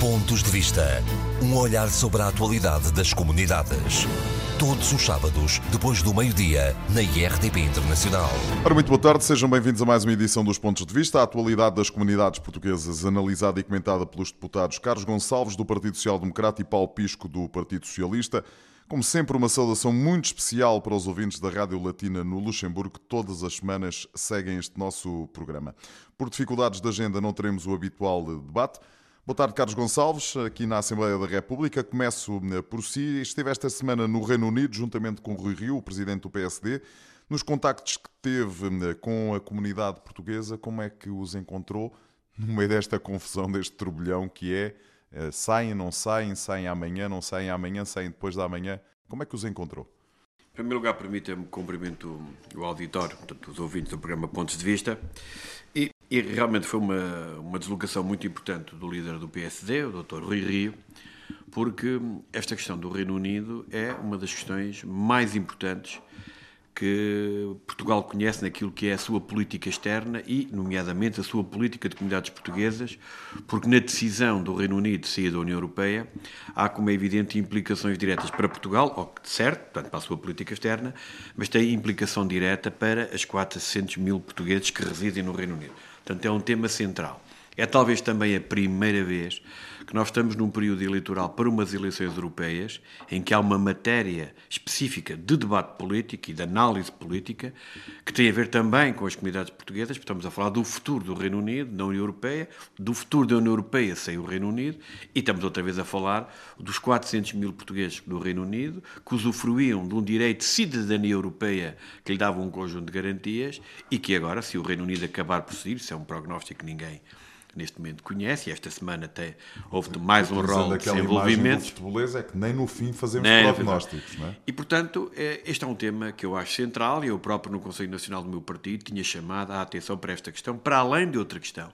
Pontos de Vista. Um olhar sobre a atualidade das comunidades. Todos os sábados, depois do meio-dia, na IRTP Internacional. Ora, muito boa tarde, sejam bem-vindos a mais uma edição dos Pontos de Vista. A atualidade das comunidades portuguesas, analisada e comentada pelos deputados Carlos Gonçalves, do Partido Social Democrata, e Paulo Pisco, do Partido Socialista. Como sempre, uma saudação muito especial para os ouvintes da Rádio Latina no Luxemburgo, que todas as semanas seguem este nosso programa. Por dificuldades de agenda, não teremos o habitual debate. Boa tarde, Carlos Gonçalves, aqui na Assembleia da República. Começo eh, por si. Esteve esta semana no Reino Unido, juntamente com Rui Rio, o presidente do PSD. Nos contactos que teve eh, com a comunidade portuguesa, como é que os encontrou no meio desta confusão, deste turbilhão que é eh, saem, não saem, saem amanhã, não saem amanhã, saem depois da manhã? Como é que os encontrou? Em primeiro lugar, permita-me cumprimento o auditório, portanto, os ouvintes do programa Pontos de Vista, e e realmente foi uma, uma deslocação muito importante do líder do PSD, o Dr. Rui Rio, porque esta questão do Reino Unido é uma das questões mais importantes que Portugal conhece naquilo que é a sua política externa e, nomeadamente, a sua política de comunidades portuguesas, porque na decisão do Reino Unido de sair da União Europeia há, como é evidente, implicações diretas para Portugal, ou certo, portanto, para a sua política externa, mas tem implicação direta para as 400 mil portugueses que residem no Reino Unido. Portanto, é um tema central. É talvez também a primeira vez que nós estamos num período eleitoral para umas eleições europeias em que há uma matéria específica de debate político e de análise política que tem a ver também com as comunidades portuguesas. Estamos a falar do futuro do Reino Unido, da União Europeia, do futuro da União Europeia sem o Reino Unido e estamos outra vez a falar dos 400 mil portugueses do Reino Unido que usufruíam de um direito de cidadania europeia que lhe dava um conjunto de garantias e que agora, se o Reino Unido acabar por sair, isso é um prognóstico que ninguém neste momento conhece, e esta semana até houve mais um rol de desenvolvimento. é que nem no fim fazemos nem prognósticos, não é? E, portanto, é, este é um tema que eu acho central, e eu próprio no Conselho Nacional do meu partido tinha chamado a atenção para esta questão, para além de outra questão.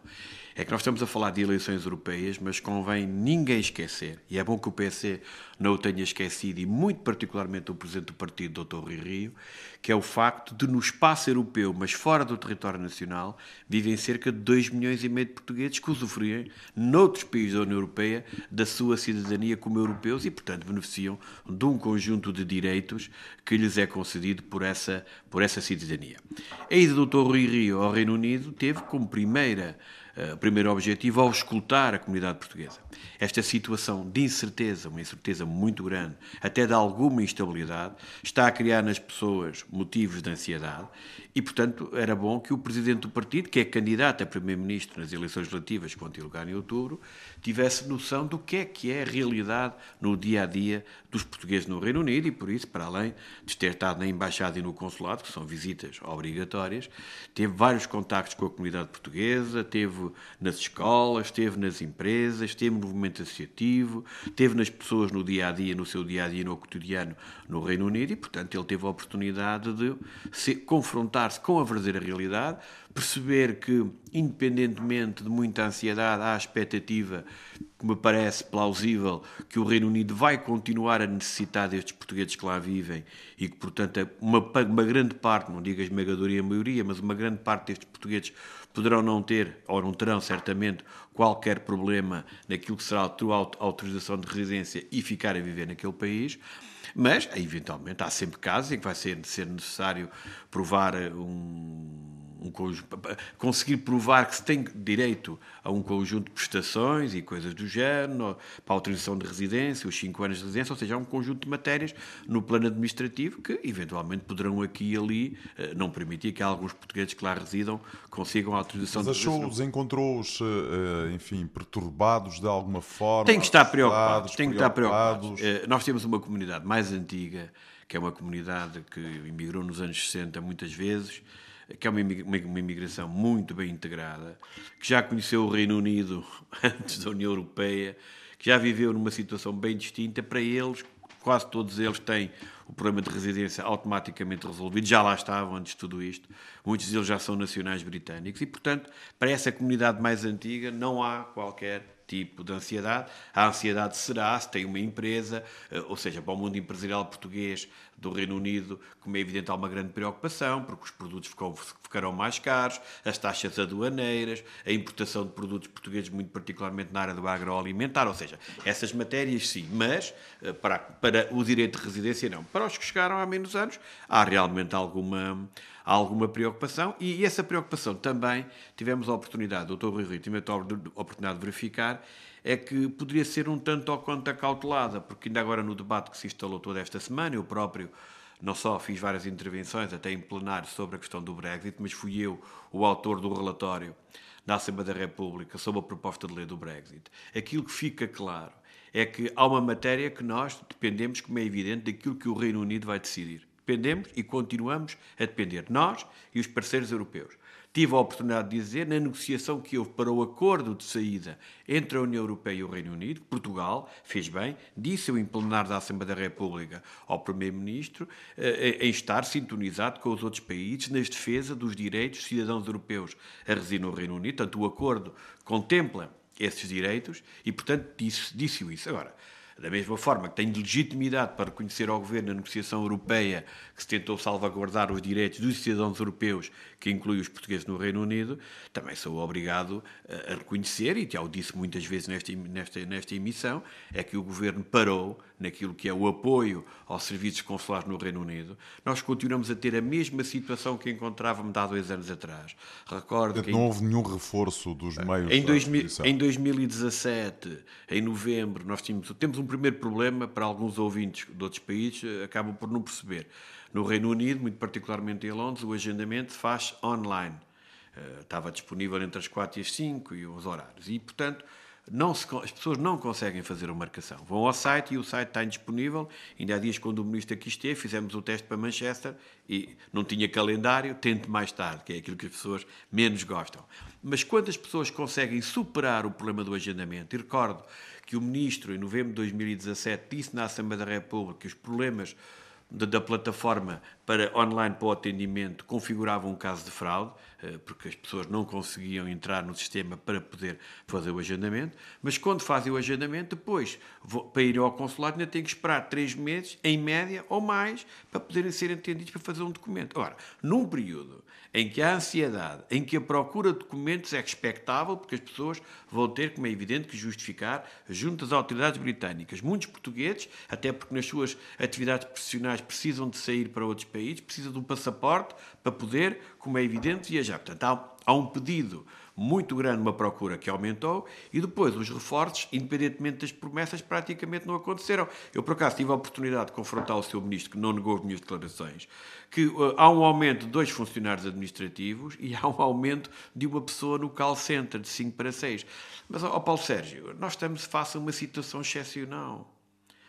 É que nós estamos a falar de eleições europeias, mas convém ninguém esquecer, e é bom que o PC não o tenha esquecido, e muito particularmente o Presidente do Partido, Dr. Rui Rio, que é o facto de no espaço europeu, mas fora do território nacional, vivem cerca de 2 milhões e meio de portugueses que usufruem, noutros países da União Europeia, da sua cidadania como europeus e, portanto, beneficiam de um conjunto de direitos que lhes é concedido por essa, por essa cidadania. A ida do Dr. Rui Rio ao Reino Unido teve como primeira uh, primeiro objetivo ao escutar a comunidade portuguesa. Esta situação de incerteza, uma incerteza muito grande, até de alguma instabilidade, está a criar nas pessoas motivos de ansiedade e, portanto, era bom que o presidente do partido, que é candidato a primeiro-ministro nas eleições relativas que vão ter lugar em outubro, tivesse noção do que é que é a realidade no dia a dia dos portugueses no Reino Unido e, por isso, para além de ter estado na embaixada e no consulado, que são visitas obrigatórias, teve vários contactos com a comunidade portuguesa, teve nas escolas, esteve nas empresas, esteve no movimento associativo, esteve nas pessoas no dia a dia, no seu dia a dia, no cotidiano no Reino Unido e, portanto, ele teve a oportunidade de confrontar-se com a verdadeira realidade, perceber que, independentemente de muita ansiedade, há a expectativa que me parece plausível que o Reino Unido vai continuar a necessitar destes portugueses que lá vivem e que, portanto, é uma, uma grande parte, não digo a esmagadoria maioria, mas uma grande parte destes portugueses poderão não ter, ou não terão certamente, qualquer problema naquilo que será a tua autorização de residência e ficar a viver naquele país. Mas, eventualmente, há sempre casos em que vai ser, ser necessário provar um um conseguir provar que se tem direito a um conjunto de prestações e coisas do género, para a autorização de residência, os 5 anos de residência, ou seja, há um conjunto de matérias no plano administrativo que, eventualmente, poderão aqui e ali eh, não permitir que alguns portugueses que lá residam consigam a autorização Mas de residência. Mas achou-os, encontrou-os, eh, enfim, perturbados de alguma forma? Tem que estar preocupados, tem que estar preocupados. Eh, nós temos uma comunidade mais antiga, que é uma comunidade que imigrou nos anos 60 muitas vezes, que é uma, uma imigração muito bem integrada, que já conheceu o Reino Unido antes da União Europeia, que já viveu numa situação bem distinta, para eles, quase todos eles têm o problema de residência automaticamente resolvido, já lá estavam antes de tudo isto, muitos deles já são nacionais britânicos e, portanto, para essa comunidade mais antiga não há qualquer tipo de ansiedade. A ansiedade será se tem uma empresa, eh, ou seja, para o mundo empresarial português do Reino Unido, como é evidente, há uma grande preocupação, porque os produtos ficarão mais caros, as taxas aduaneiras, a importação de produtos portugueses, muito particularmente na área do agroalimentar, ou seja, essas matérias sim, mas eh, para, para o direito de residência não. Para os que chegaram há menos anos, há realmente alguma há alguma preocupação e essa preocupação também tivemos a oportunidade, o Dr. Rui Rui tive a oportunidade de verificar, é que poderia ser um tanto ou quanto acautelada, porque ainda agora no debate que se instalou toda esta semana, eu próprio não só fiz várias intervenções, até em plenário, sobre a questão do Brexit, mas fui eu o autor do relatório da Assembleia da República sobre a proposta de lei do Brexit. Aquilo que fica claro é que há uma matéria que nós dependemos, como é evidente, daquilo que o Reino Unido vai decidir. Dependemos e continuamos a depender, nós e os parceiros europeus. Tive a oportunidade de dizer, na negociação que houve para o acordo de saída entre a União Europeia e o Reino Unido, Portugal fez bem, disse eu em plenário da Assembleia da República ao Primeiro-Ministro, eh, em estar sintonizado com os outros países nas defesa dos direitos dos cidadãos europeus a residir no Reino Unido. Portanto, o acordo contempla esses direitos e, portanto, disse, disse isso. Agora, da mesma forma que tenho legitimidade para reconhecer ao Governo a negociação europeia que se tentou salvaguardar os direitos dos cidadãos europeus, que inclui os portugueses no Reino Unido, também sou obrigado a reconhecer, e já o disse muitas vezes nesta, nesta, nesta emissão, é que o Governo parou naquilo que é o apoio aos serviços consulares no Reino Unido. Nós continuamos a ter a mesma situação que encontrávamos há dois anos atrás. Recordo que... Não houve nenhum reforço dos meios em, 2000, em 2017, em novembro, nós tínhamos, temos um primeiro problema para alguns ouvintes de outros países, acabam por não perceber. No Reino Unido, muito particularmente em Londres, o agendamento faz online. Uh, estava disponível entre as 4 e as 5 e os horários. E, portanto, se, as pessoas não conseguem fazer a marcação. Vão ao site e o site está indisponível. Ainda há dias, quando o ministro aqui esteve, fizemos o teste para Manchester e não tinha calendário, tente mais tarde, que é aquilo que as pessoas menos gostam. Mas quando as pessoas conseguem superar o problema do agendamento, e recordo que o ministro, em novembro de 2017, disse na Assembleia da República que os problemas da plataforma para online para o atendimento configurava um caso de fraude, eh, porque as pessoas não conseguiam entrar no sistema para poder fazer o agendamento, mas quando fazem o agendamento, depois, para ir ao consulado, ainda têm que esperar três meses, em média, ou mais, para poderem ser atendidos para fazer um documento. Ora, num período em que a ansiedade, em que a procura de documentos é expectável, porque as pessoas vão ter, como é evidente, que justificar junto às autoridades britânicas. Muitos portugueses, até porque nas suas atividades profissionais precisam de sair para outros países, precisam de um passaporte para poder, como é evidente, viajar. Portanto, há, há um pedido muito grande, uma procura que aumentou, e depois os reforços, independentemente das promessas, praticamente não aconteceram. Eu, por acaso, tive a oportunidade de confrontar o seu ministro, que não negou as minhas declarações, que uh, há um aumento de dois funcionários administrativos e há um aumento de uma pessoa no call center, de 5 para 6. Mas, ó, Paulo Sérgio, nós estamos face a uma situação excepcional.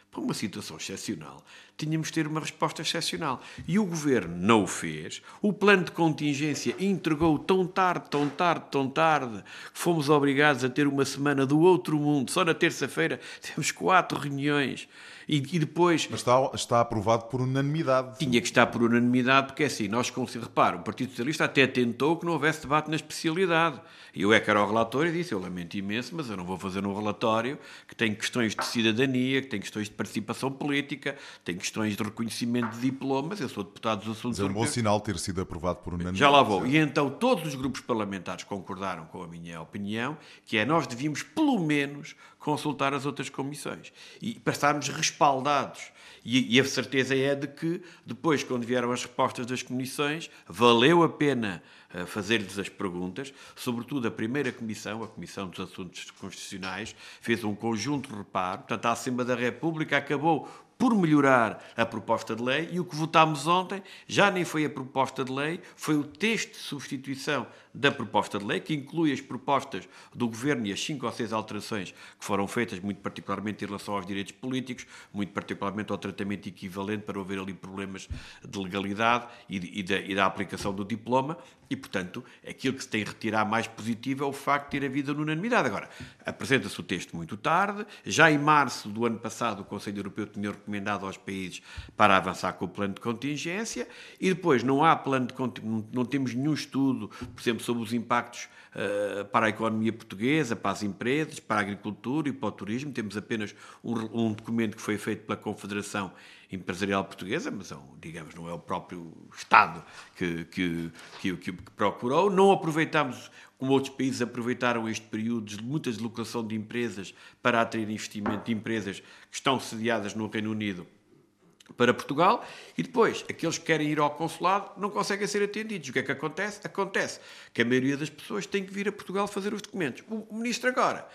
Para uma situação excepcional, tínhamos de ter uma resposta excepcional. E o governo não o fez. O plano de contingência entregou tão tarde, tão tarde, tão tarde, que fomos obrigados a ter uma semana do outro mundo. Só na terça-feira temos quatro reuniões. E, e, depois. Mas está, está aprovado por unanimidade. Tinha que estar por unanimidade, porque é assim, nós repara, o Partido Socialista até tentou que não houvesse debate na especialidade. E eu é que era o relatório e disse: Eu lamento imenso, mas eu não vou fazer um relatório que tem questões de cidadania, que tem questões de participação política, tem questões de reconhecimento de diplomas. Eu sou deputado dos assuntos. Mas é um bom sinal ter sido aprovado por unanimidade. Já lá vou. E então todos os grupos parlamentares concordaram com a minha opinião, que é nós devíamos, pelo menos, consultar as outras comissões e passarmos respaldados. E, e, a certeza é de que, depois, quando vieram as respostas das comissões, valeu a pena uh, fazer-lhes as perguntas. Sobretudo, a primeira comissão, a Comissão dos Assuntos Constitucionais, fez um conjunto de reparo. Portanto, a Assembleia da República acabou por melhorar a proposta de lei e o que votámos ontem já nem foi a proposta de lei, foi o texto de substituição da proposta de lei, que inclui as propostas do Governo e as cinco ou seis alterações que foram feitas, muito particularmente em relação aos direitos políticos, muito particularmente ao tratamento equivalente para haver ali problemas de legalidade e, e, da, e da aplicação do diploma, e, portanto, aquilo que se tem a retirar mais positivo é o facto de ter havido a unanimidade. Agora, apresenta-se o texto muito tarde, já em março do ano passado o Conselho Europeu tinha recomendado aos países para avançar com o plano de contingência e depois não há plano de não temos nenhum estudo, por exemplo, sobre os impactos uh, para a economia portuguesa, para as empresas, para a agricultura e para o turismo. Temos apenas um, um documento que foi feito pela Confederação Empresarial Portuguesa, mas é digamos não é o próprio Estado que, que, que, que procurou. Não aproveitamos como outros países aproveitaram este período de muita deslocação de empresas para atrair investimento de empresas que estão sediadas no Reino Unido para Portugal e depois aqueles que querem ir ao consulado não conseguem ser atendidos. O que é que acontece? Acontece que a maioria das pessoas tem que vir a Portugal fazer os documentos. O ministro agora,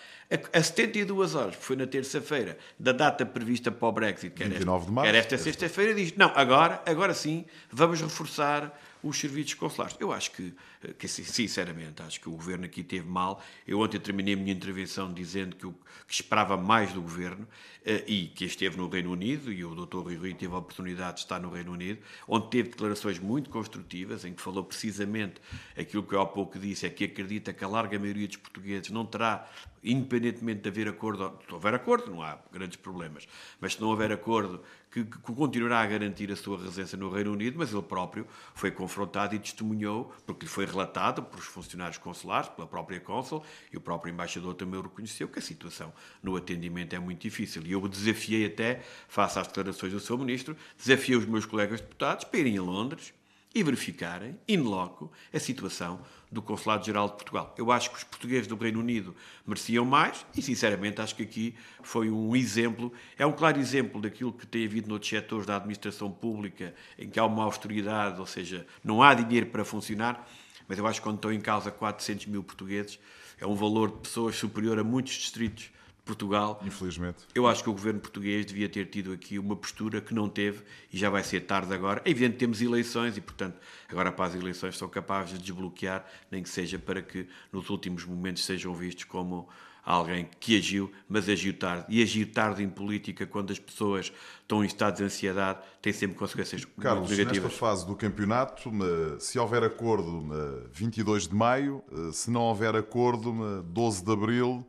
a 72 horas, que foi na terça-feira, da data prevista para o Brexit, que era esta, era esta sexta-feira, diz, não, agora, agora sim, vamos reforçar os serviços consulares. Eu acho que, que, sinceramente, acho que o governo aqui teve mal. Eu ontem terminei a minha intervenção dizendo que, o, que esperava mais do governo uh, e que esteve no Reino Unido, e o Dr. Rui Rui teve a oportunidade de estar no Reino Unido, onde teve declarações muito construtivas, em que falou precisamente aquilo que eu há pouco disse, é que acredita que a larga maioria dos portugueses não terá independentemente de haver acordo, se houver acordo, não há grandes problemas, mas se não houver acordo, que, que, continuará a garantir a sua residência no Reino Unido, mas ele próprio foi confrontado e testemunhou, porque lhe foi relatado por os funcionários consulares, pela própria cônsul, e o próprio embaixador também o reconheceu, que a situação no atendimento é muito difícil. E eu desafiei até, face às declarações do seu ministro, desafiei os meus colegas deputados para irem a Londres e verificarem, in loco, a situação do Consulado-Geral de Portugal. Eu acho que os portugueses do Reino Unido mereciam mais e, sinceramente, acho que aqui foi um exemplo, é um claro exemplo daquilo que tem havido noutros setores da administração pública, em que há uma austeridade, ou seja, não há dinheiro para funcionar, mas eu acho que quando estão em causa 400 mil portugueses, é um valor de pessoas superior a muitos distritos Portugal. Infelizmente. Eu acho que o governo português devia ter tido aqui uma postura que não teve e já vai ser tarde agora. É evidente que temos eleições e, portanto, agora para as eleições são capazes de desbloquear, nem que seja para que nos últimos momentos sejam vistos como alguém que agiu, mas agiu tarde. E agir tarde em política, quando as pessoas estão em estado de ansiedade, tem sempre consequências Carlos, muito negativas. nesta fase do campeonato, se houver acordo 22 de maio, se não houver acordo 12 de abril,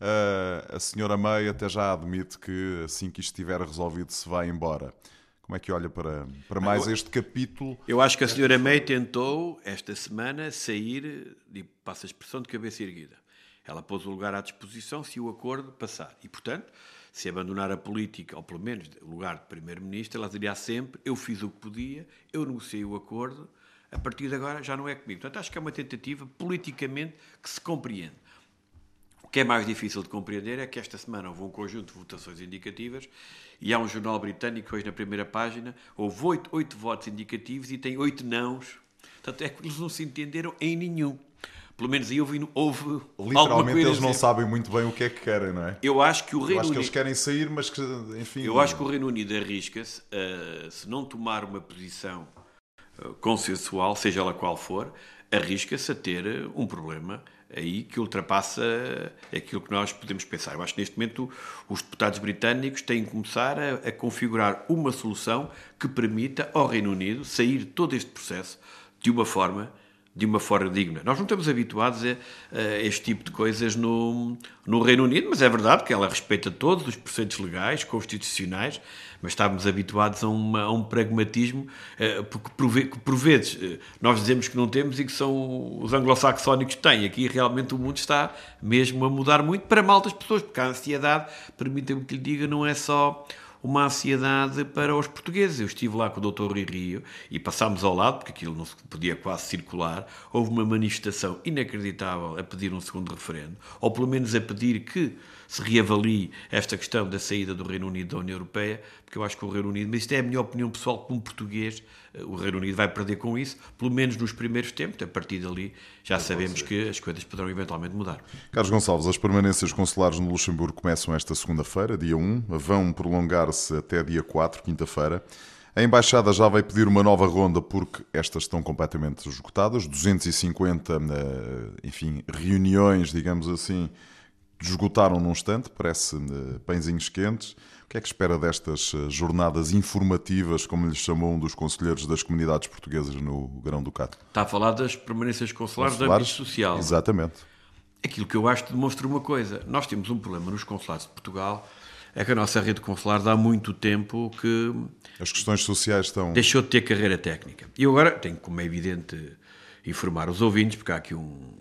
a senhora May até já admite que assim que isto estiver resolvido se vai embora. Como é que olha para, para mais este capítulo? Eu acho que a senhora May tentou, esta semana, sair, e passa a expressão, de cabeça erguida. Ela pôs o lugar à disposição se o acordo passar. E, portanto, se abandonar a política, ou pelo menos o lugar de Primeiro-Ministro, ela diria sempre: eu fiz o que podia, eu negociei o acordo, a partir de agora já não é comigo. Portanto, acho que é uma tentativa politicamente que se compreende que é mais difícil de compreender é que esta semana houve um conjunto de votações indicativas e há um jornal britânico hoje na primeira página, houve oito, oito votos indicativos e tem oito nãos. Portanto, é que eles não se entenderam em nenhum. Pelo menos aí houve, houve Literalmente eles não sabem muito bem o que é que querem, não é? Eu acho que o Reino acho que eles querem sair, mas que, enfim... Eu acho que o Reino Unido arrisca-se, uh, se não tomar uma posição uh, consensual, seja ela qual for, arrisca-se a ter um problema aí que ultrapassa aquilo que nós podemos pensar. Eu acho que neste momento os deputados britânicos têm que começar a, a configurar uma solução que permita ao Reino Unido sair todo este processo de uma forma de uma forma digna. Nós não estamos habituados a, a, este tipo de coisas no, no Reino Unido, mas é verdade que ela respeita todos os preceitos legais, constitucionais, mas estávamos habituados a, uma, a um pragmatismo uh, porque por, por vezes uh, nós dizemos que não temos e que são os anglo-saxónicos que têm. Aqui realmente o mundo está mesmo a mudar muito para mal das pessoas, porque a ansiedade, permita-me que lhe diga, não é só uma ansiedade para os portugueses. Eu estive lá com o Dr. Rio e passámos ao lado, porque aquilo não podia quase circular. Houve uma manifestação inacreditável a pedir um segundo referendo, ou pelo menos a pedir que se reavalie esta questão da saída do Reino Unido da União Europeia, porque eu acho que o Reino Unido, mas isto é a minha opinião pessoal como português, eh, o Reino Unido vai perder com isso, pelo menos nos primeiros tempos, a partir dali já sabemos que as coisas poderão eventualmente mudar. Carlos Gonçalves, as permanências consulares no Luxemburgo começam esta segunda-feira, dia 1, vão prolongar-se até dia 4, quinta-feira. A Embaixada já vai pedir uma nova ronda porque estas estão completamente esgotadas, 250, eh, enfim, reuniões, digamos assim, esgotaram num instante, parece uh, pãezinhos quentes. O que é que espera destas uh, jornadas informativas, como lhes chamou um dos conselheiros das comunidades portuguesas no Grão-Ducado? Está a falar das permanências consulares, consulares âmbito social. Exatamente. Aquilo que eu acho demonstra uma coisa. Nós temos um problema nos consulados de Portugal é que a nossa rede consular dá muito tempo que As questões sociais estão. deixou de ter carreira técnica. E eu agora tenho, como é evidente, informar os ouvintes, porque há aqui um,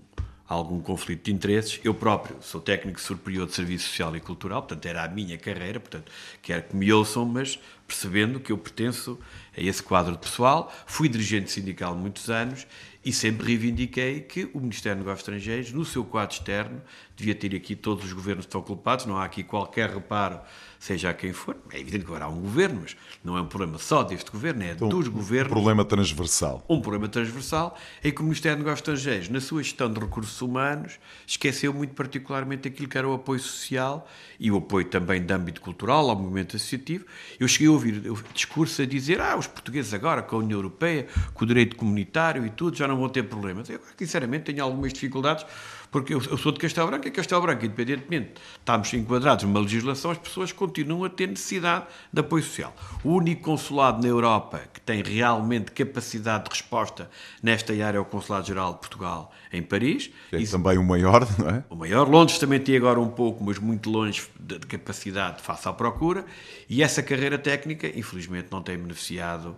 algum conflito de interesses. Eu próprio sou técnico superior de Serviço Social e Cultural, portanto era a minha carreira, portanto quero que me ouçam, mas percebendo que eu pertenço a esse quadro de pessoal. Fui dirigente sindical muitos anos e sempre reivindiquei que o Ministério dos Negócios Estrangeiros, no seu quadro externo, devia ter aqui todos os governos que estão culpados, não há aqui qualquer reparo, seja a quem for. É evidente que agora há um governo, mas não é um problema só deste governo, é Então, dos um governos problema transversal. um problema transversal em que o Ministério dos Negócios Estrangeiros, na sua gestão de recursos humanos, esqueceu muito particularmente aquilo que era o apoio social e o apoio também de âmbito cultural ao movimento associativo. Eu cheguei a ouvir discursos a dizer ah, os portugueses agora com a União Europeia, com o direito comunitário e tudo, já não vão ter problemas. Eu, sinceramente, tenho algumas dificuldades porque eu, eu sou de Castelo Branco e Castelo Branco, independentemente de estarmos enquadrados numa legislação, as pessoas continuam a ter necessidade de apoio social. O único consulado na Europa que tem realmente capacidade de resposta nesta área é o Consulado-Geral de Portugal em Paris. É Isso- também o maior, não é? o maior. Londres também tem agora um pouco, mas muito longe de, de capacidade face à procura. E essa carreira técnica, infelizmente, não tem beneficiado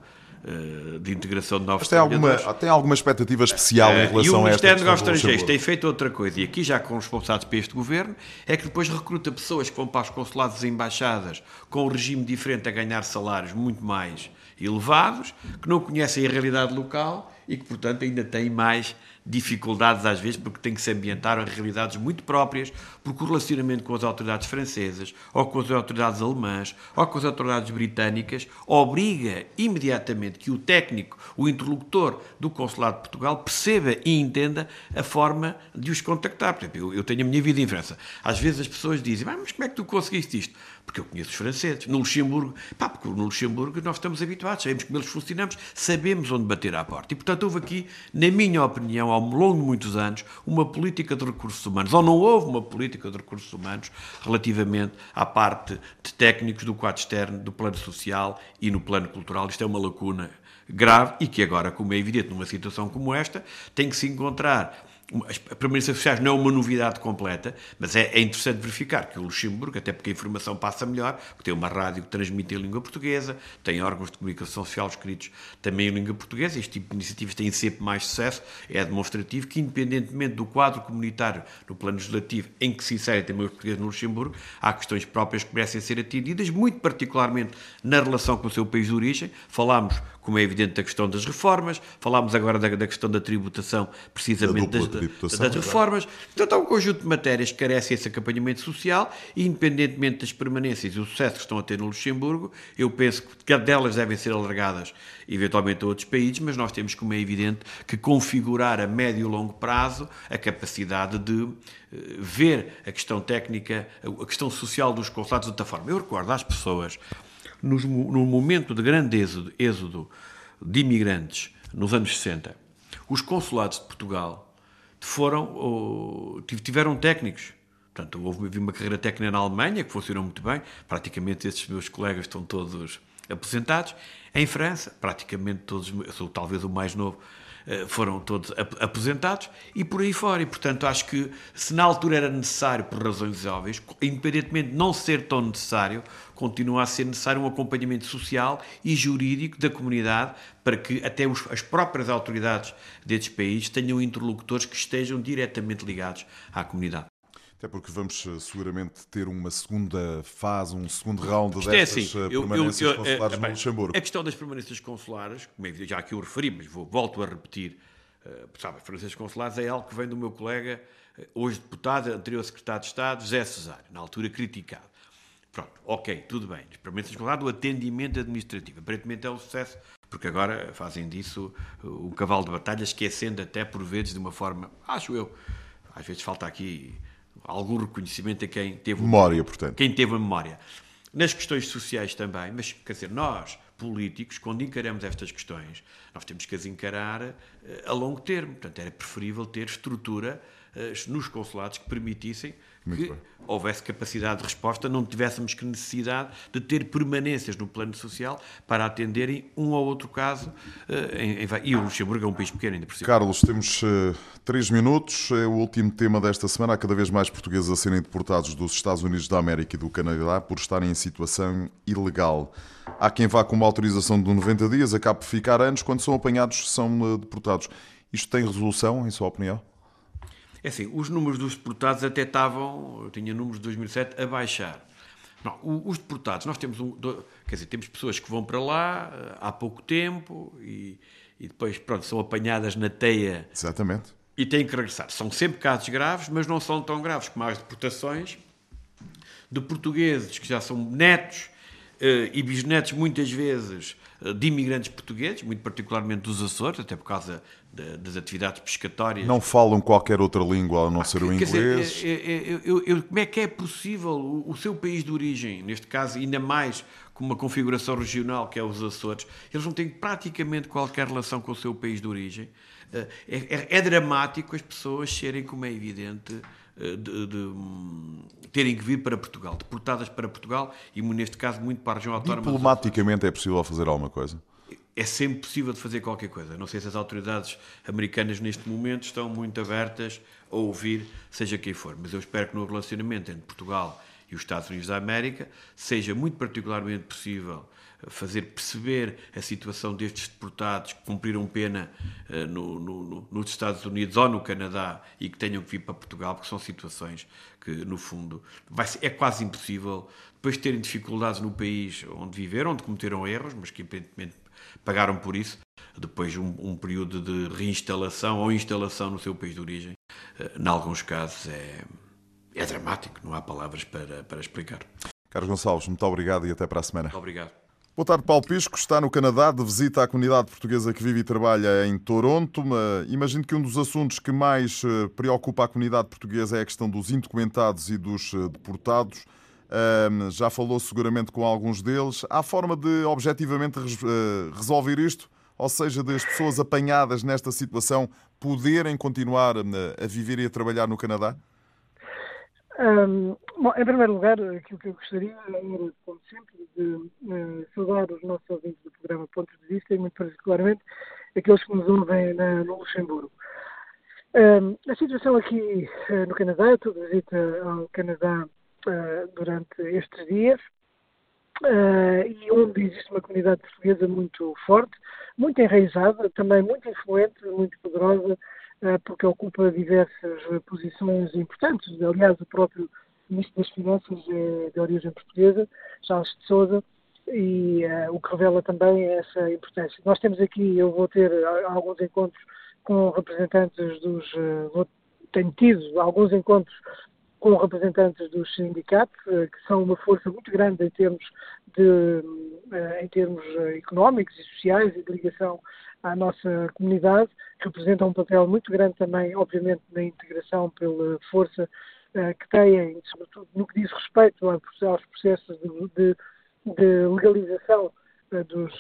de integração de novos Mas tem alguma, tem alguma expectativa especial em Eh, e relação o a esta Ministério dos Negócios Estrangeiros tem feito outra coisa, e aqui já com os responsáveis para este governo, é que depois recruta pessoas que vão para os consulados e embaixadas com um regime diferente a ganhar salários muito mais elevados, que não conhecem a realidade local e que, portanto, ainda têm mais dificuldades às vezes porque têm que se ambientar a realidades muito próprias, porque o relacionamento com as autoridades francesas, ou com as autoridades alemãs, ou com as autoridades britânicas, obriga imediatamente que o técnico, o interlocutor do Consulado de Portugal, perceba e entenda a forma de os contactar. Por exemplo, eu, eu tenho a minha vida em França. Às vezes as pessoas dizem, "Ah, mas como é que tu conseguiste isto? Porque eu conheço os franceses. No Luxemburgo, pá, porque no Luxemburgo nós estamos habituados, sabemos como eles funcionamos, sabemos onde bater à porta. E, portanto, houve aqui, na minha opinião, ao longo de muitos anos, uma política de recursos humanos, ou não houve uma política de recursos humanos relativamente à parte de técnicos do quadro externo, do plano social e no plano cultural. Isto é uma lacuna grave e que agora, como é evidente, numa situação como esta, tem que se encontrar as permanências sociais não é uma novidade completa, mas é, é interessante verificar que o Luxemburgo, até porque a informação passa melhor, porque tem uma rádio que transmite em língua portuguesa, tem órgãos de comunicação social escritos também em língua portuguesa, este tipo de iniciativas têm sempre mais sucesso, é demonstrativo que, independentemente do quadro comunitário no plano legislativo em que se insere também os portugueses no Luxemburgo, há questões próprias que merecem ser atendidas, muito particularmente na relação com o seu país de origem. Falámos, como é evidente, da questão das reformas, falámos agora da, da questão da tributação, precisamente Da das, das reformas. Portanto, há um conjunto de matérias que carecem esse acompanhamento social e, independentemente das permanências e o sucesso que estão a ter no Luxemburgo, eu penso que delas devem ser alargadas eventualmente a outros países, mas nós temos, como é evidente, que configurar a médio e longo prazo a capacidade de eh, ver a questão técnica, a questão social dos consulados de outra forma. Eu recordo às pessoas, nos no momento de grande êxodo, êxodo de imigrantes, nos anos 60, os consulados de Portugal foram, tiveram técnicos. Portanto, houve uma carreira técnica na Alemanha que funcionou muito bem. Praticamente esses meus colegas estão todos aposentados. Em França, praticamente todos, sou talvez o mais novo, eh, foram todos ap- aposentados e por aí fora. E, portanto, acho que se na altura era necessário, por razões óbvias, independentemente de não ser tão necessário, continua a ser necessário um acompanhamento social e jurídico da comunidade para que até os- as próprias autoridades destes países tenham interlocutores que estejam diretamente ligados à comunidade. Até porque vamos eh, seguramente ter uma segunda fase, um segundo round Isto é destas assim, eh, eu- eu- permanências eu- consulares eh, no Luxemburgo. A questão das permanências consulares, como é já aqui eu referi, mas vou, volto a repetir, sabe, as permanências consulares é algo que vem do meu colega, hoje deputado, anterior secretário de Estado, José Cesário, na altura criticado. Pronto, ok, tudo bem. As permanências consulares, o atendimento administrativo. Aparentemente é um sucesso, porque agora fazem disso o cavalo de batalha, esquecendo até por vezes de uma forma, acho eu, às vezes falta aqui algum reconhecimento a quem teve Memória, portanto. quem teve a memória. Nas questões sociais também, mas quer dizer, nós, políticos, quando encaramos estas questões, nós temos que as encarar eh, a longo termo. Portanto, era preferível ter estrutura eh, nos consulados que permitissem que houvesse capacidade de resposta, não tivéssemos que necessidade de ter permanências no plano social para atenderem um ou outro caso. Em, e o Luxemburgo é um país pequeno ainda por cima. Carlos, temos uh, três minutos. É o último tema desta semana. Há cada vez mais portugueses a serem deportados dos Estados Unidos da América e do Canadá por estarem em situação ilegal. Há quem vá com uma autorização de 90 dias, acabe por ficar anos, quando são apanhados são uh, deportados. Isto tem resolução, em sua opinião? É assim, os números dos deportados até estavam, eu tinha números de 2007, a baixar. Não, os deportados, nós temos um, quer dizer, temos pessoas que vão para lá eh, há pouco tempo e, e depois, pronto, são apanhadas na teia. Exatamente. E têm que regressar. São sempre casos graves, mas não são tão graves como as deportações de portugueses que já são netos eh, e bisnetos, muitas vezes, de imigrantes portugueses, muito particularmente dos Açores, até por causa de, das atividades pescatórias. Não falam qualquer outra língua a não ah, ser o inglês? Dizer, é, é, é, eu, eu, como é que é possível o, o, seu país de origem, neste caso ainda mais com uma configuração regional que é os Açores, eles não têm praticamente qualquer relação com o seu país de origem. Eh, é, é, é dramático as pessoas serem, como é evidente, eh, de, de, hum, terem que vir para Portugal, deportadas para Portugal e, neste caso, muito para a região autónoma. Diplomaticamente é possível fazer alguma coisa? É sempre possível de fazer qualquer coisa. Não sei se as autoridades americanas neste momento estão muito abertas a ouvir, seja quem for, mas eu espero que no relacionamento entre Portugal e os Estados Unidos da América seja muito particularmente possível fazer perceber a situação destes deportados que cumpriram pena uh, no, no, nos Estados Unidos ou no Canadá e que tenham que vir para Portugal, porque são situações que, no fundo, ser, é quase impossível, depois de terem dificuldades no país onde viveram, onde cometeram erros, mas que aparentemente pagaram por isso, depois de um, um, período de reinstalação ou instalação no seu país de origem, uh, em alguns casos é, é dramático, não há palavras para, para explicar. Carlos Gonçalves, muito obrigado e até para a semana. Muito obrigado. Boa tarde, Paulo Pisco. Está no Canadá de visita à comunidade portuguesa que vive e trabalha em Toronto. Imagino que um dos assuntos que mais eh, preocupa a comunidade portuguesa é a questão dos indocumentados e dos eh, deportados. Já falou seguramente com alguns deles. Há forma de objetivamente eh, resolver isto? Ou seja, das pessoas apanhadas nesta situação poderem continuar a viver e a trabalhar no Canadá? Um, bom, em primeiro lugar, aquilo que eu gostaria era, como sempre, de uh, saudar os nossos ouvintes do programa Pontos de Vista e, muito particularmente, aqueles que nos ouvem na, no Luxemburgo. Um, a situação aqui uh, no Canadá, eu estou visita ao Canadá uh, durante estes dias, e onde existe uma comunidade portuguesa muito forte, muito enraizada, também muito influente, muito poderosa, eh, porque ocupa diversas posições importantes. Aliás, o próprio Ministro das Finanças é de origem portuguesa, Charles de Souza, e uh, o que revela também essa importância. Nós temos aqui, eu vou ter alguns encontros com representantes dos. Uh, tenho tido alguns encontros com representantes dos sindicatos, uh, que são uma força muito grande em termos, de, em termos económicos e sociais e de ligação à nossa comunidade, representam um papel muito grande também, obviamente, na integração pela força que têm, sobretudo no que diz respeito aos processos de, de, de legalização dos,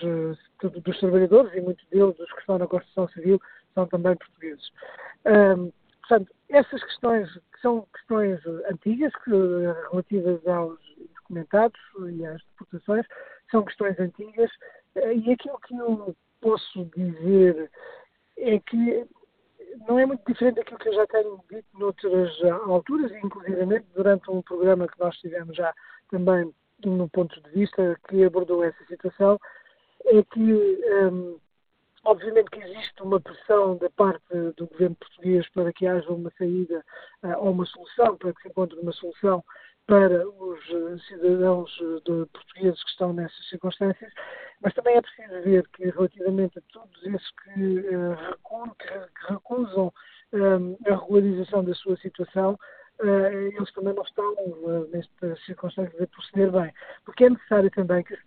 dos trabalhadores, e muitos deles, os que estão na construção civil, são também portugueses. Portanto, essas questões, que são questões antigas, que, relativas aos documentados e às deportações, são questões antigas, e aquilo que eu posso dizer é que não é muito diferente daquilo que eu já tenho dito noutras alturas, inclusive durante um programa que nós tivemos já também no ponto de vista que abordou essa situação, é que um, obviamente que existe uma pressão da parte do governo português para que haja uma saída uh, ou uma solução, para que se encontre uma solução para os eh, cidadãos eh, portugueses que estão nessas circunstâncias, mas também é preciso ver que, relativamente a todos esses que, uh, que recusam a regularização da sua situação, eles também não estão, nestas circunstâncias, a proceder bem. Porque é necessário também que os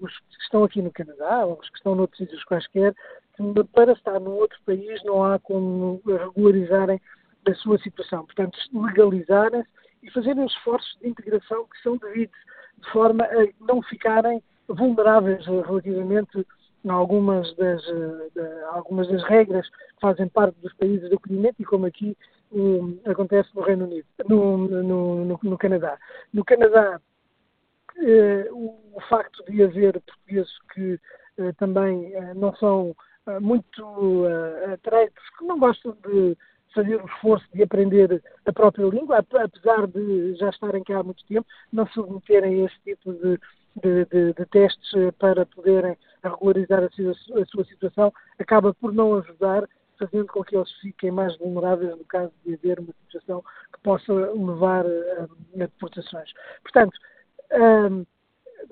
os que estão aqui no Canadá, os que estão noutros sítios quaisquer, que para estar num outro país não há como regularizarem a sua situação. Portanto, legalizarem-se e fazerem os esforços de integração que são devidos, de forma a não ficarem vulneráveis relativamente algumas das, de, algumas das regras que fazem parte dos países do acolhimento e como aqui um, acontece no Reino Unido, no, no, no, no Canadá. No Canadá, eh, o, o, facto de haver portugueses que eh, também eh, não são eh, muito uh, atreitos, que não gostam de fazer o esforço de aprender a própria língua, apesar de já estarem cá há muito tempo, não submeterem a esse tipo de, de, de, de testes para poderem regularizar a sua, a sua, situação, acaba por não ajudar, fazendo com que eles fiquem mais vulneráveis no caso de haver uma situação que possa levar a, a deportações. Portanto, um,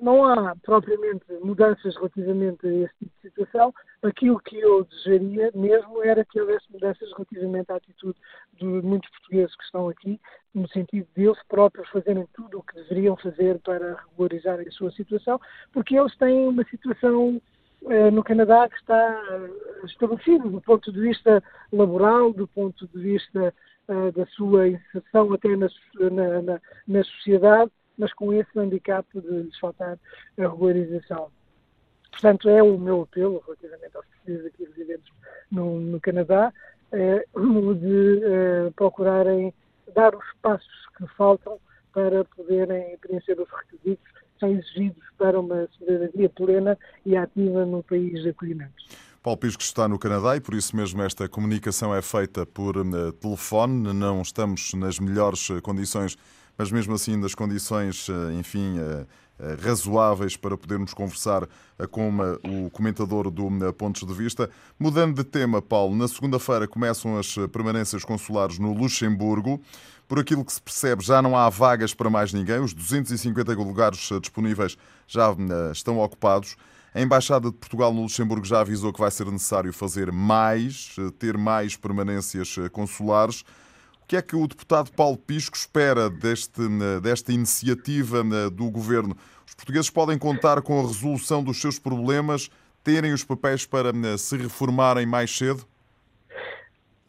não há propriamente mudanças relativamente a esse tipo de situação. Aquilo que eu desejaria mesmo era que houvesse mudanças relativamente à atitude de muitos portugueses que estão aqui, no sentido de eles próprios fazerem tudo o que deveriam fazer para regularizar a sua situação, porque eles têm uma situação eh, no Canadá que está eh, estabelecida do ponto de vista laboral, do ponto de vista eh, da sua inserção até na, na, na, na sociedade mas com esse handicap de lhes faltar a regularização. Portanto, é o meu apelo relativamente aos portugueses aqui residentes no, no Canadá, é, o de é, procurarem dar os passos que faltam para poderem preencher os requisitos que são exigidos para uma cidadania plena e ativa no país de acolhimento. Paulo Pisco está no Canadá e por isso mesmo esta comunicação é feita por uh, telefone. Não estamos nas melhores eh, condições mas mesmo assim das condições, eh, enfim, eh, eh, razoáveis para podermos conversar com o comentador do Pontos de Vista. Mudando de tema, Paulo, na segunda-feira começam as permanências consulares no Luxemburgo. Por aquilo que se percebe, já não há vagas para mais ninguém, os 250 lugares disponíveis já estão ocupados. A Embaixada de Portugal no Luxemburgo já avisou que vai ser necessário fazer mais, ter mais permanências consulares. O que é que o deputado Paulo Pisco espera deste, desta iniciativa do governo? Os portugueses podem contar com a resolução dos seus problemas, terem os papéis para se reformarem mais cedo?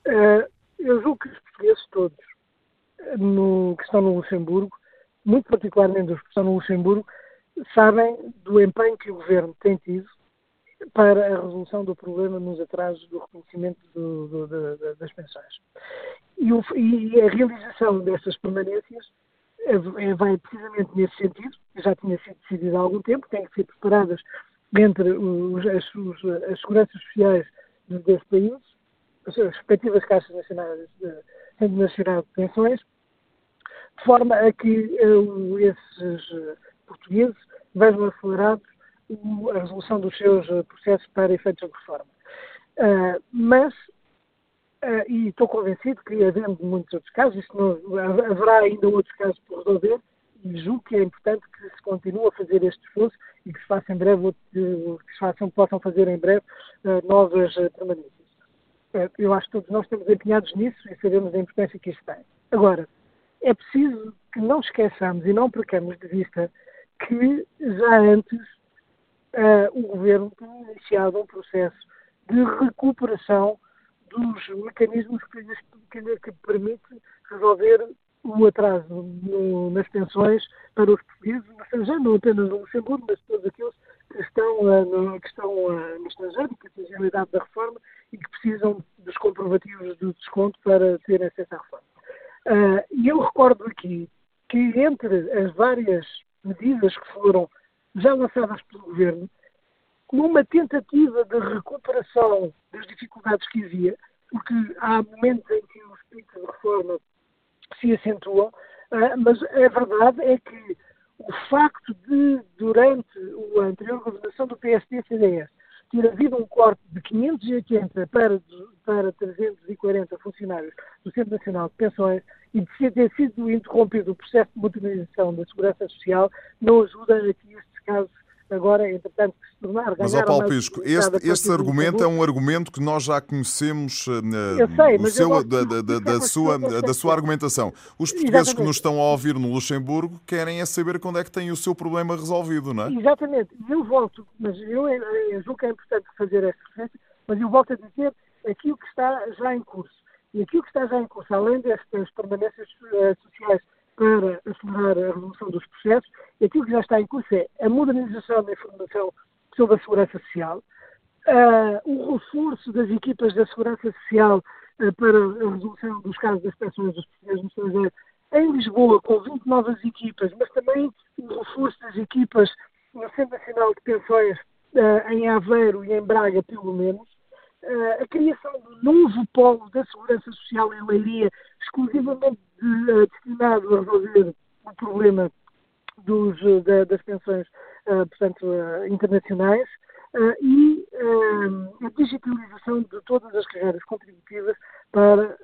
Uh, eu julgo que os portugueses todos no, que estão no Luxemburgo, muito particularmente os que estão no Luxemburgo, sabem do empenho que o governo tem tido para a resolução do problema nos atrasos do reconhecimento do, do, do, das pensões. E, o, e, a realização dessas permanências é, vai precisamente nesse sentido, já tinha sido decidido há algum tempo, têm que ser preparadas entre os, as, os, as seguranças sociais dos países, as respectivas caixas nacionais Nacional de Pensões, de forma a que uh, esses uh, portugueses vejam acelerados uh, a resolução dos seus processos para efeitos de reforma. mas Uh, e estou convencido que, havendo muitos outros casos, isso não, haverá ainda outros casos por resolver, e julgo que é importante que se continue a fazer este esforço e que se faça em breve, que se façam, possam fazer em breve uh, novas uh, permanências. eu acho que todos nós estamos empenhados nisso e sabemos a importância que isto tem. Agora, é preciso que não esqueçamos e não percamos de vista que já antes o Governo tinha iniciado um processo de recuperação dos mecanismos que, que, que permite resolver o atraso no, nas pensões para os portugueses no estrangeiro, não apenas no Luxemburgo, mas todos aqueles que estão, uh, no, que estão uh, no estrangeiro, que atingem a idade da reforma e que precisam dos comprovativos de desconto para ter acesso à reforma. Uh, e eu recordo aqui que entre as várias medidas que foram já lançadas pelo Governo, numa tentativa de recuperação das dificuldades que havia, porque há momentos em que os picos de reforma se acentuam, ah, mas a verdade é que o facto de, durante a anterior governação do PSD-CDS, ter havido um corte de 580 para, para 340 funcionários do Centro Nacional de Pensões e de ter sido interrompido o processo de modernização da Segurança Social, não ajuda a que estes casos agora, entretanto, que se tornar Mas, ó Paulo Pisco, este, este argumento é um argumento que nós já conhecemos sei, o seu, da, da, da, da sua, da sua argumentação. Os portugueses Exatamente. que nos estão a ouvir no Luxemburgo querem é saber quando é que têm o seu problema resolvido, não é? Exatamente. Eu volto, mas eu, eu julgo que é importante fazer esta referência, mas eu volto a dizer aquilo que está já em curso. E aquilo que está já em curso, além destas permanências uh, sociais para acelerar a resolução dos processos. E aquilo que já está em curso é a modernização da informação sobre a segurança social, uh, o reforço das equipas da Segurança Social uh, para a resolução dos casos das pessoas dos portugueses no estrangeiro em Lisboa, com 20 novas equipas, mas também o reforço das equipas no Centro Nacional de Pensões uh, em Aveiro e em Braga, pelo menos, a criação do novo polo da Segurança Social em Leiria, exclusivamente de, destinado a resolver o problema dos, das pensões portanto, internacionais, e a digitalização de todas as carreiras contributivas para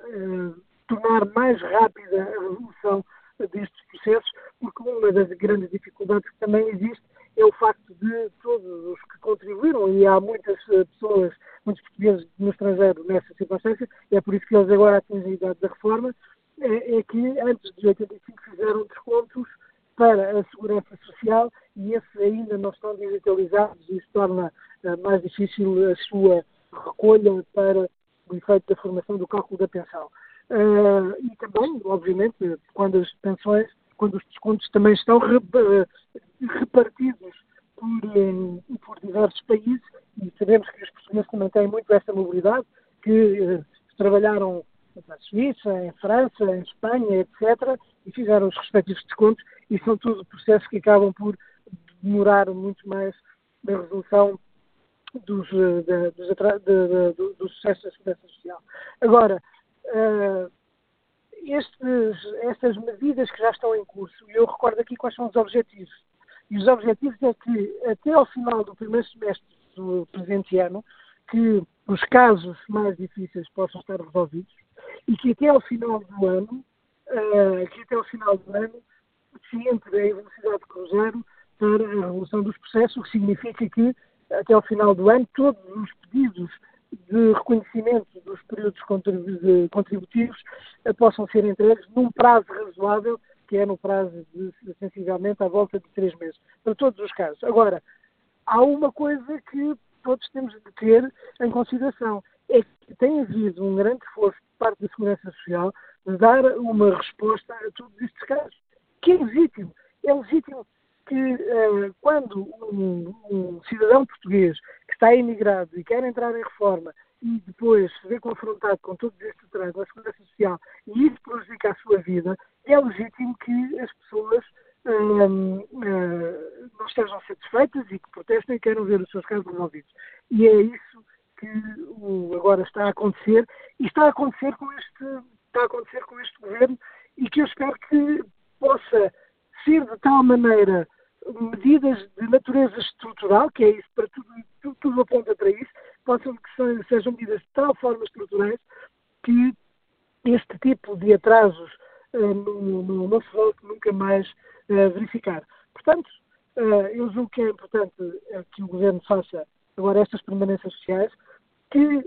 tornar mais rápida a resolução destes processos, porque uma das grandes dificuldades que também existe é o facto de todos os que contribuíram, e há muitas pessoas, muitos portugueses no estrangeiro nessa circunstância, é por isso que eles agora atingem a idade da reforma, é, é que antes de 85 fizeram descontos para a segurança social e esses ainda não estão digitalizados e isso torna uh, mais difícil a sua recolha para o efeito da formação do cálculo da pensão. Uh, e também, obviamente, quando as pensões, quando os descontos também estão eh, repartidos por, por diversos países, e sabemos que os portugueses também têm muito essa mobilidade, que trabalharam na Suíça, em França, em Espanha, etc., e fizeram os respectivos descontos, e são tudo processos que acabam por demorar muito mais na resolução dos, eh, dos, de, de, do sucesso da segurança social. Agora, uh, estes, estas medidas que já estão em curso, e eu recordo aqui quais são os objetivos. E os objetivos é que até ao final do primeiro semestre do presente ano, que os casos mais difíceis possam estar resolvidos e que até ao final do ano, uh, que até ao final do ano se entre em velocidade de cruzeiro para a resolução dos processos, o que significa que até ao final do ano todos os pedidos de reconhecimento dos períodos contributivos uh, possam ser entregues num prazo razoável, que é no prazo de, sensivelmente, à volta de três meses, para todos os casos. Agora, há uma coisa que todos temos de ter em consideração, é que tem havido um grande esforço parte da Segurança Social de dar uma resposta a todos estes casos, que é legítimo. É legítimo que uh, quando um, um, cidadão português que está emigrado e quer entrar em reforma e depois se vê confrontado com todos estes atrasos na Segurança Social e isso prejudica a sua vida, é legítimo que as pessoas uh, uh, não estejam satisfeitas e que protestem e queiram ver os seus casos resolvidos. E é isso que agora está a acontecer e está a acontecer com este, está a acontecer com este governo e que eu espero que possa ser de tal maneira medidas de natureza estrutural, que é isso, para tudo, tudo, tudo aponta para isso, possam que sejam medidas de tal forma estruturais que este tipo de atrasos uh, não, não, se volte nunca mais uh, verificar. Portanto, uh, eu julgo que é importante que o Governo faça agora estas permanências sociais, que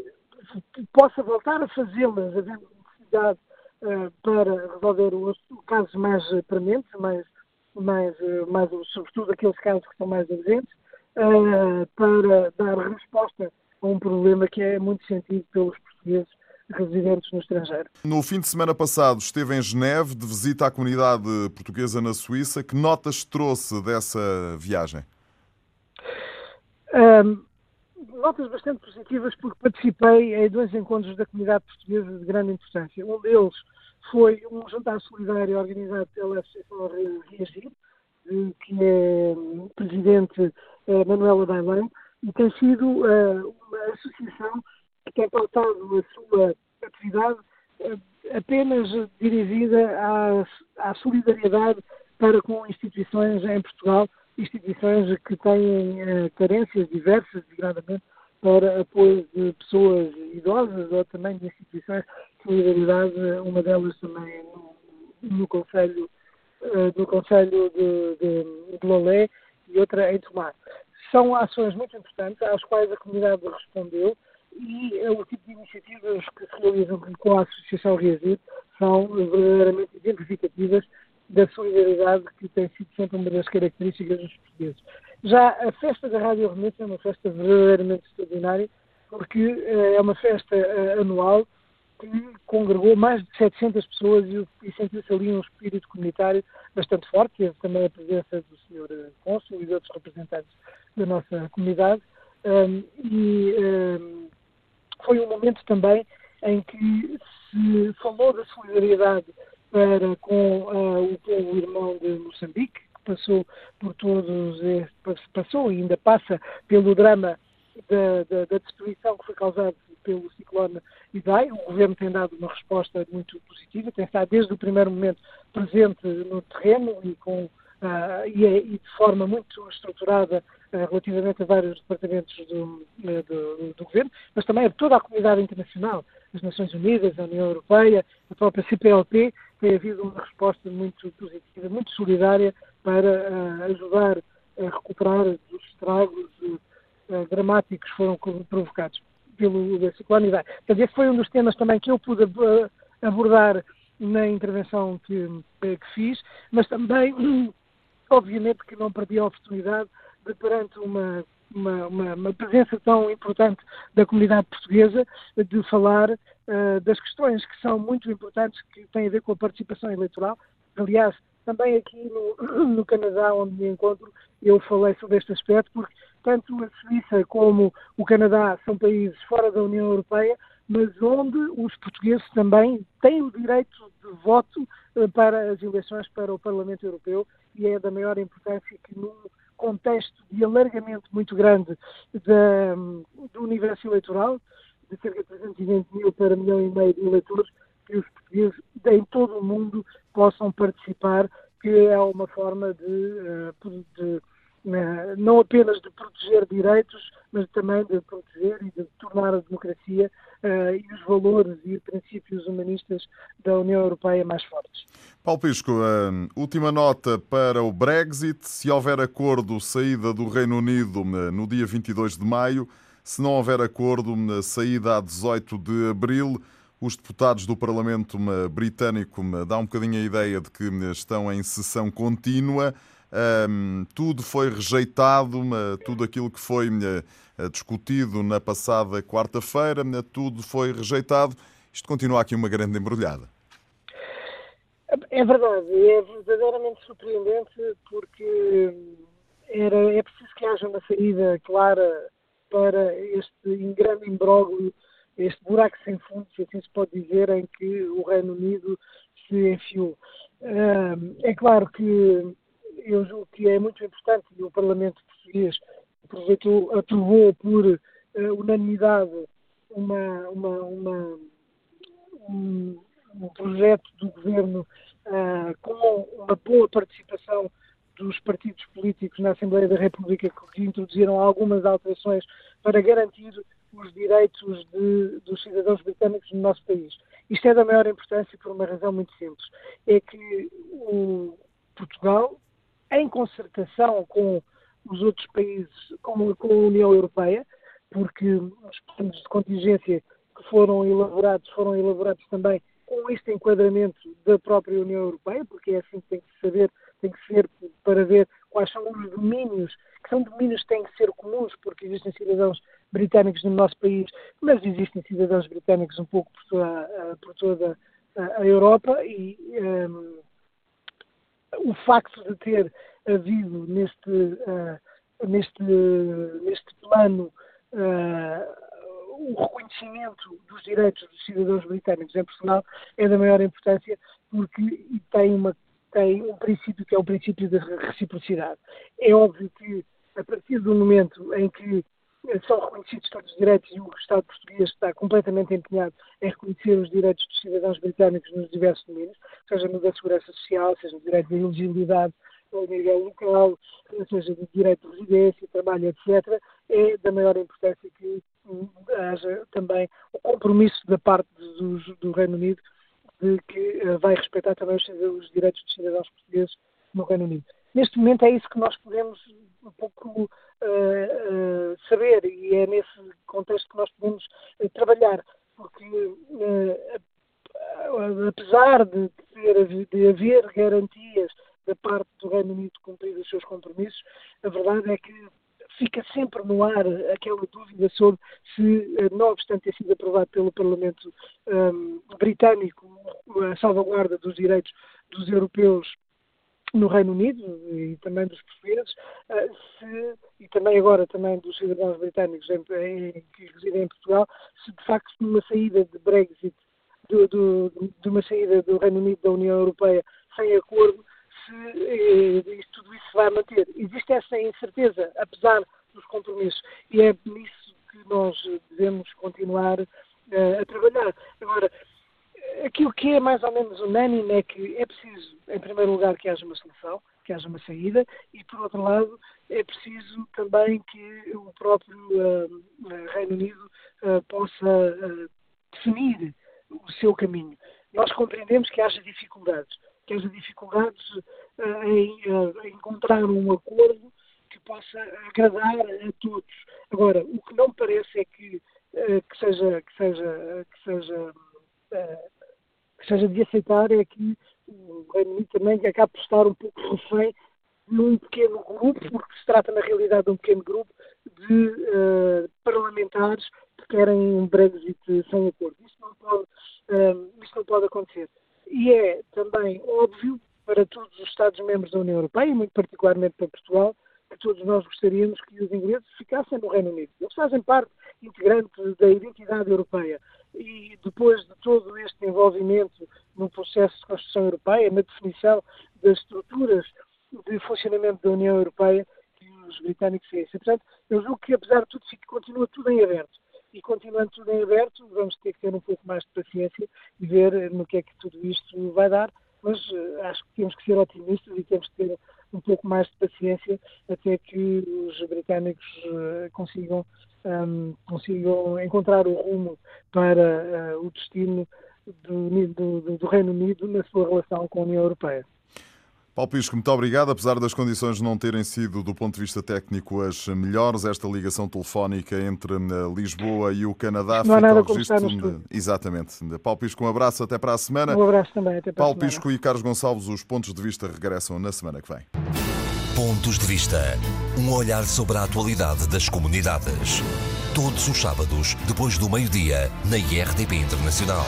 possa voltar a fazê-las, havendo necessidade para resolver os, casos mais prementes, mais, mais, mais, sobretudo aqueles casos que são mais urgentes, para dar resposta a um problema que é muito sentido pelos portugueses residentes no estrangeiro. No fim de semana passado esteve em Geneve, de visita à comunidade portuguesa na Suíça. Que notas trouxe dessa viagem? Um, notas bastante positivas porque participei em dois encontros da comunidade portuguesa de grande importância. Um deles foi um jantar solidário organizado pela Associação Reagir, que é hum, presidente eh, Manuela Bailão, e tem sido eh, uma associação que tem pautado a sua atividade eh, apenas dirigida à, à solidariedade para com instituições em Portugal instituições que têm uh, carências diversas, degradamente, para apoio de pessoas idosas ou também de instituições de solidariedade, uma delas também no, no Conselho, uh, Conselho de, de, de Lolé e outra em Tomar. São ações muito importantes às quais a comunidade respondeu e é o tipo de iniciativas que se realizam com a Associação Reagir são verdadeiramente exemplificativas da solidariedade que tem sido sempre uma das características dos portugueses. Já a festa da Rádio Renúncia é uma festa verdadeiramente extraordinária, porque uh, é uma festa uh, anual que congregou mais de 700 pessoas e, e sentiu-se ali um espírito comunitário bastante forte, e também a presença do Sr. Eh, Cônsul e de outros representantes da nossa comunidade, Um, e um, foi um momento também em que se falou da solidariedade para com uh, o povo irmão de Moçambique, que passou por todos, passou e ainda passa pelo drama da, da, da destruição que foi causada pelo ciclone Idai. O governo tem dado uma resposta muito positiva, tem estado desde o primeiro momento presente no terreno e, com, uh, e, é, e de forma muito estruturada uh, relativamente a vários departamentos do, uh, do, do, governo, mas também a toda a comunidade internacional, as Nações Unidas, a União Europeia, a própria CPLP, tem havido uma resposta muito positiva, muito solidária para ajudar a recuperar os estragos dramáticos que foram provocados pelo ciclone Idai. Portanto, esse foi um dos temas também que eu pude abordar na intervenção que, que fiz, mas também, obviamente, que não perdi a oportunidade de, perante uma, uma, uma, uma presença tão importante da comunidade portuguesa, de falar uh, das questões que são muito importantes, que têm a ver com a participação eleitoral. Aliás, também aqui no, no Canadá, onde me encontro, eu falei sobre este aspecto, porque tanto a Suíça como o Canadá são países fora da União Europeia, mas onde os portugueses também têm o direito de voto eh, para as eleições para o Parlamento Europeu e é da maior importância que num contexto de alargamento muito grande da, do universo eleitoral, de cerca de 320 mil para milhão e meio de eleitores, que os portugueses em todo o mundo possam participar, que é uma forma de, eh, de não apenas de proteger direitos, mas também de proteger e de tornar a democracia uh, e os valores e princípios humanistas da União Europeia mais fortes. Paulo Pisco, uh, última nota para o Brexit. Se houver acordo, saída do Reino Unido uh, no dia 22 de maio. Se não houver acordo, saída a 18 de abril. Os deputados do Parlamento britânico dão um bocadinho a ideia de que estão em sessão contínua. Um, tudo foi rejeitado, tudo aquilo que foi uh, discutido na passada quarta-feira, tudo foi rejeitado. Isto continua aqui uma grande embrulhada. É verdade, é verdadeiramente surpreendente porque era, é preciso que haja uma saída clara para este grande imbróglio, este buraco sem fundo, se assim se pode dizer, em que o Reino Unido se enfiou. É claro que eu julgo que é muito importante e o Parlamento português aproveitou, aprovou por uh, unanimidade uma, uma, uma, um, um, projeto do governo uh, com uma boa participação dos partidos políticos na Assembleia da República que introduziram algumas alterações para garantir os direitos de, dos cidadãos britânicos no nosso país. Isto é da maior importância por uma razão muito simples. É que o Portugal em concertação com os outros países, com, com a União Europeia, porque os planos de contingência que foram elaborados foram elaborados também com este enquadramento da própria União Europeia, porque é assim que tem que saber, tem que ser para ver quais são os domínios, que são domínios que têm que ser comuns, porque existem cidadãos britânicos no nosso país, mas existem cidadãos britânicos um pouco por toda, por toda a Europa e um, o facto de ter havido neste, uh, neste, neste plano uh, o reconhecimento dos direitos dos cidadãos britânicos em Portugal é da maior importância porque tem, uma, tem um princípio que é o princípio da reciprocidade. É óbvio que a partir do momento em que são reconhecidos todos os direitos e o Estado português está completamente empenhado em reconhecer os direitos dos cidadãos britânicos nos diversos domínios, seja no da segurança social, seja no direito da elegibilidade ao nível local, seja no direito de residência, trabalho, etc., é da maior importância que haja também o compromisso da parte do, do Reino Unido de que uh, vai respeitar também os, os direitos dos cidadãos portugueses no Reino Unido. Neste momento é isso que nós podemos um pouco saber e é nesse contexto que nós podemos uh, trabalhar, porque apesar de, ter, de haver garantias da parte do Reino Unido cumprir os seus compromissos, a verdade é que fica sempre no ar aquela dúvida sobre se, não obstante ter sido aprovado pelo Parlamento um, britânico a salvaguarda dos direitos dos europeus no Reino Unido e também dos portugueses, se, e também agora também dos cidadãos britânicos em, em, que residem em Portugal, se de facto numa saída de Brexit, do, do, de uma saída do Reino Unido da União Europeia sem acordo, se eh, tudo isso vai manter. Existe essa incerteza, apesar dos compromissos, e é nisso que nós devemos continuar uh, a trabalhar. Agora, aquilo que é mais ou menos unânime é que é preciso, em primeiro lugar, que haja uma solução, que haja uma saída, e por outro lado, é preciso também que o próprio uh, Reino Unido uh, possa uh, definir o seu caminho. Nós compreendemos que haja dificuldades, que haja dificuldades em, encontrar um acordo que possa agradar a todos. Agora, o que não me parece é que, que seja que seja que seja que seja de aceitar é que o Reino Unido também acaba por estar um pouco refém num pequeno grupo, porque se trata na realidade de um pequeno grupo de uh, parlamentares que querem um Brexit sem acordo. Isso não pode, uh, isso não pode acontecer. E é também óbvio para todos os Estados-membros da União Europeia, e muito particularmente para Portugal, que todos nós gostaríamos que os ingleses ficassem no Reino Unido. Eles fazem parte integrante da identidade europeia. E depois de todo este envolvimento no processo de construção europeia, na definição das estruturas de funcionamento da União Europeia, que os britânicos fez. Portanto, eu julgo que, apesar de tudo, continua tudo em aberto. E continuando tudo em aberto, vamos ter que ter um pouco mais de paciência e ver no que é que tudo isto vai dar. Mas uh, acho que temos que ser otimistas e temos que ter um pouco mais de paciência até que os britânicos uh, consigam, um, consigam encontrar o rumo para uh, o destino do, do, do Reino Unido na sua relação com a União Europeia. Paulo Pisco, muito obrigado. Apesar das condições não terem sido, do ponto de vista técnico, as melhores, esta ligação telefónica entre eh, Lisboa e o Canadá não fica ao registro. De... Exatamente. Paulo Pisco, um abraço, até para a semana. Um abraço também, até para Paulo a semana. Pisco e Carlos Gonçalves, os pontos de vista regressam na semana que vem. Pontos de Vista. Um olhar sobre a atualidade das comunidades. Todos os sábados, depois do meio-dia, na IRTP Internacional.